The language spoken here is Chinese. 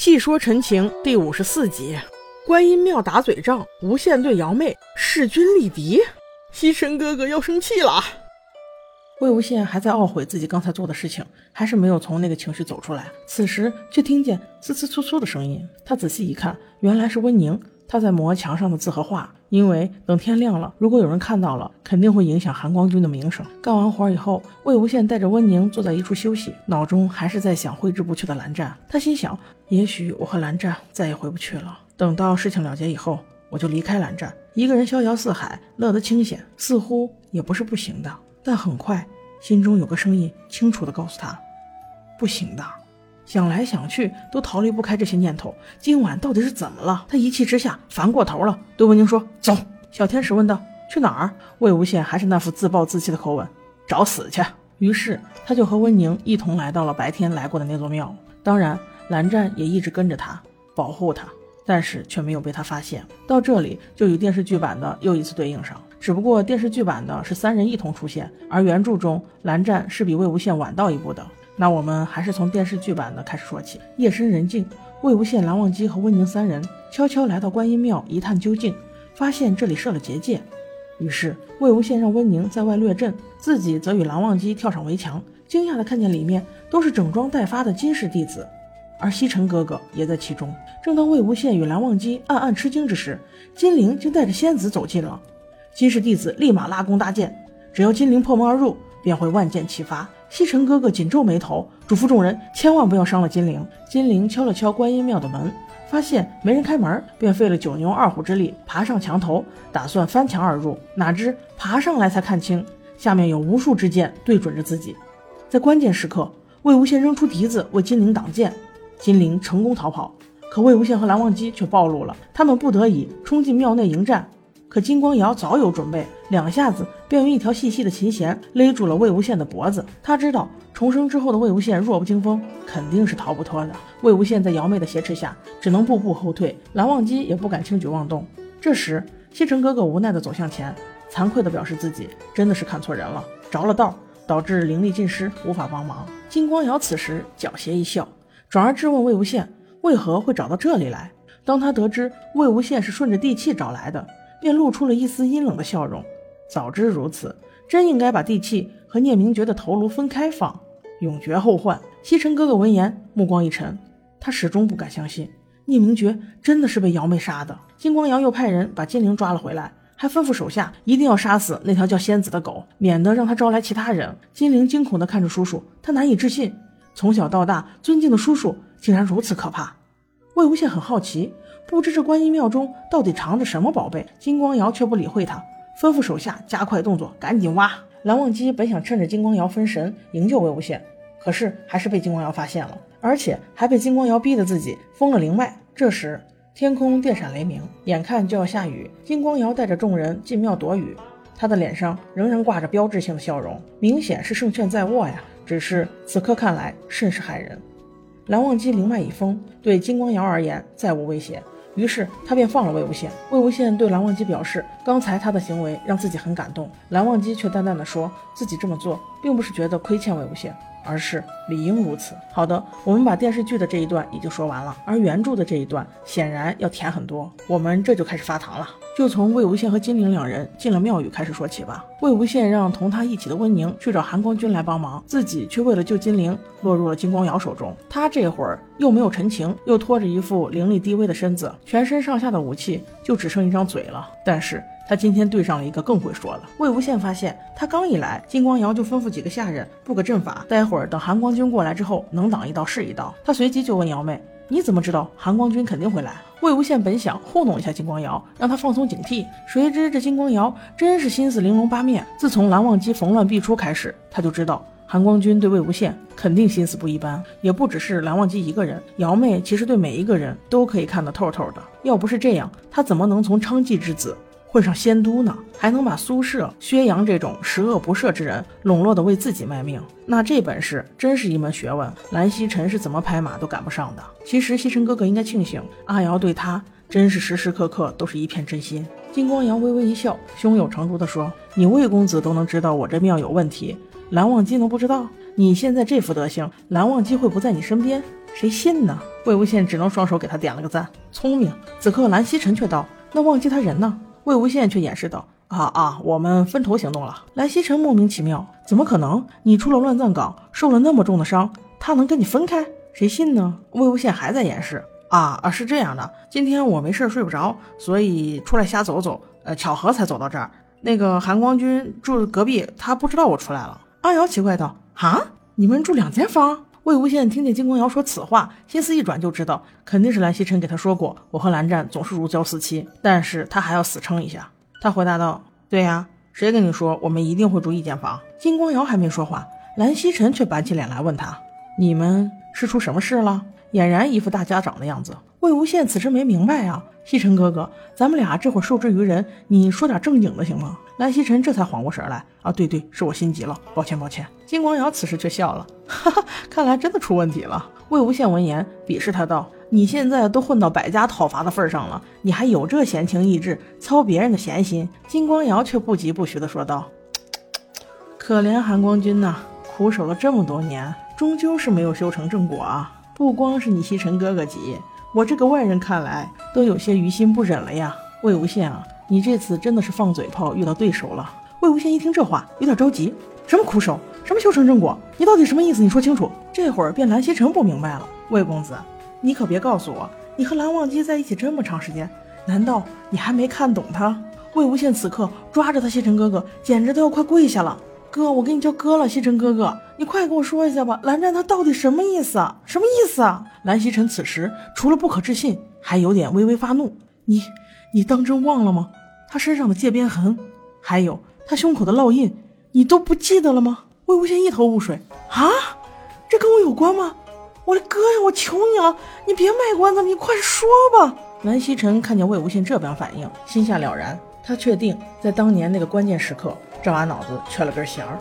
细说陈情第五十四集，观音庙打嘴仗，无限对瑶妹势均力敌，西沉哥哥要生气了。魏无羡还在懊悔自己刚才做的事情，还是没有从那个情绪走出来。此时却听见呲呲簌簌的声音，他仔细一看，原来是温宁，他在磨墙上的字和画。因为等天亮了，如果有人看到了，肯定会影响韩光君的名声。干完活以后，魏无羡带着温宁坐在一处休息，脑中还是在想挥之不去的蓝湛。他心想，也许我和蓝湛再也回不去了。等到事情了结以后，我就离开蓝湛，一个人逍遥四海，乐得清闲，似乎也不是不行的。但很快，心中有个声音清楚地告诉他：“不行的。”想来想去，都逃离不开这些念头。今晚到底是怎么了？他一气之下烦过头了，对温宁说：“走。”小天使问道：“去哪儿？”魏无羡还是那副自暴自弃的口吻：“找死去。”于是他就和温宁一同来到了白天来过的那座庙。当然，蓝湛也一直跟着他，保护他，但是却没有被他发现。到这里就与电视剧版的又一次对应上。只不过电视剧版的是三人一同出现，而原著中蓝湛是比魏无羡晚到一步的。那我们还是从电视剧版的开始说起。夜深人静，魏无羡、蓝忘机和温宁三人悄悄来到观音庙一探究竟，发现这里设了结界。于是魏无羡让温宁在外掠阵，自己则与蓝忘机跳上围墙。惊讶地看见里面都是整装待发的金氏弟子，而西尘哥哥也在其中。正当魏无羡与蓝忘机暗暗吃惊之时，金陵竟带着仙子走进了。金氏弟子立马拉弓搭箭，只要金陵破门而入，便会万箭齐发。西城哥哥紧皱眉头，嘱咐众人千万不要伤了金陵。金陵敲了敲观音庙的门，发现没人开门，便费了九牛二虎之力爬上墙头，打算翻墙而入。哪知爬上来才看清，下面有无数支箭对准着自己。在关键时刻，魏无羡扔出笛子为金陵挡箭，金陵成功逃跑。可魏无羡和蓝忘机却暴露了，他们不得已冲进庙内迎战。可金光瑶早有准备，两下子便用一条细细的琴弦勒住了魏无羡的脖子。他知道重生之后的魏无羡弱不禁风，肯定是逃不脱的。魏无羡在瑶妹的挟持下，只能步步后退。蓝忘机也不敢轻举妄动。这时，西城哥哥无奈地走向前，惭愧地表示自己真的是看错人了，着了道，导致灵力尽失，无法帮忙。金光瑶此时狡黠一笑，转而质问魏无羡为何会找到这里来。当他得知魏无羡是顺着地气找来的。便露出了一丝阴冷的笑容。早知如此，真应该把地契和聂明珏的头颅分开放，永绝后患。西尘哥哥闻言，目光一沉，他始终不敢相信聂明珏真的是被瑶妹杀的。金光瑶又派人把金陵抓了回来，还吩咐手下一定要杀死那条叫仙子的狗，免得让他招来其他人。金陵惊恐地看着叔叔，他难以置信，从小到大尊敬的叔叔竟然如此可怕。魏无羡很好奇。不知这观音庙中到底藏着什么宝贝？金光瑶却不理会他，吩咐手下加快动作，赶紧挖。蓝忘机本想趁着金光瑶分神营救魏无羡，可是还是被金光瑶发现了，而且还被金光瑶逼得自己封了灵脉。这时天空电闪雷鸣，眼看就要下雨，金光瑶带着众人进庙躲雨，他的脸上仍然挂着标志性的笑容，明显是胜券在握呀。只是此刻看来甚是骇人。蓝忘机灵脉已封，对金光瑶而言再无威胁。于是他便放了魏无羡。魏无羡对蓝忘机表示，刚才他的行为让自己很感动。蓝忘机却淡淡的说，自己这么做并不是觉得亏欠魏无羡。而是理应如此。好的，我们把电视剧的这一段已经说完了，而原著的这一段显然要甜很多。我们这就开始发糖了，就从魏无羡和金陵两人进了庙宇开始说起吧。魏无羡让同他一起的温宁去找韩光君来帮忙，自己却为了救金陵落入了金光瑶手中。他这会儿又没有陈情，又拖着一副灵力低微的身子，全身上下的武器就只剩一张嘴了。但是。他今天对上了一个更会说的。魏无羡发现他刚一来，金光瑶就吩咐几个下人布个阵法，待会儿等韩光君过来之后，能挡一刀是一刀。他随即就问瑶妹：“你怎么知道韩光君肯定会来？”魏无羡本想糊弄一下金光瑶，让他放松警惕，谁知这金光瑶真是心思玲珑八面。自从蓝忘机逢乱必出开始，他就知道韩光君对魏无羡肯定心思不一般，也不只是蓝忘机一个人。瑶妹其实对每一个人都可以看得透透的，要不是这样，他怎么能从娼妓之子？混上仙都呢，还能把苏轼、薛洋这种十恶不赦之人笼络的为自己卖命，那这本事真是一门学问。蓝曦臣是怎么拍马都赶不上的。其实曦臣哥哥应该庆幸，阿瑶对他真是时时刻刻都是一片真心。金光瑶微微一笑，胸有成竹地说：“你魏公子都能知道我这庙有问题，蓝忘机能不知道？你现在这副德行，蓝忘机会不在你身边？谁信呢？魏无羡只能双手给他点了个赞，聪明。此刻蓝曦臣却道：“那忘机他人呢？”魏无羡却掩饰道：“啊啊，我们分头行动了。”蓝曦臣莫名其妙：“怎么可能？你出了乱葬岗，受了那么重的伤，他能跟你分开？谁信呢？”魏无羡还在掩饰：“啊啊，是这样的，今天我没事睡不着，所以出来瞎走走，呃，巧合才走到这儿。那个韩光君住隔壁，他不知道我出来了。”阿瑶奇怪道：“啊，你们住两间房？”魏无羡听见金光瑶说此话，心思一转就知道，肯定是蓝曦臣给他说过，我和蓝湛总是如胶似漆。但是他还要死撑一下。他回答道：“对呀，谁跟你说我们一定会住一间房？”金光瑶还没说话，蓝曦臣却板起脸来问他：“你们是出什么事了？”俨然一副大家长的样子。魏无羡此时没明白啊，曦臣哥哥，咱们俩这会儿受制于人，你说点正经的行吗？蓝曦臣这才缓过神来啊，对对，是我心急了，抱歉抱歉。金光瑶此时却笑了，哈哈，看来真的出问题了。魏无羡闻言鄙视他道：“你现在都混到百家讨伐的份上了，你还有这闲情逸致操别人的闲心？”金光瑶却不疾不徐地说道：“可怜韩光君呐，苦守了这么多年，终究是没有修成正果啊。不光是你西尘哥哥急，我这个外人看来都有些于心不忍了呀。魏无羡啊，你这次真的是放嘴炮遇到对手了。”魏无羡一听这话，有点着急：“什么苦守？什么修成正果？你到底什么意思？你说清楚。”这会儿便蓝曦臣不明白了：“魏公子，你可别告诉我，你和蓝忘机在一起这么长时间，难道你还没看懂他？”魏无羡此刻抓着他曦臣哥哥，简直都要快跪下了。哥，我给你叫哥了，曦臣哥哥，你快给我说一下吧，蓝湛他到底什么意思啊？什么意思啊？蓝曦臣此时除了不可置信，还有点微微发怒。你，你当真忘了吗？他身上的界边痕，还有他胸口的烙印，你都不记得了吗？魏无羡一头雾水啊，这跟我有关吗？我的哥呀，我求你了，你别卖关子，你快说吧。蓝曦臣看见魏无羡这般反应，心下了然，他确定在当年那个关键时刻。这完脑子缺了根弦儿。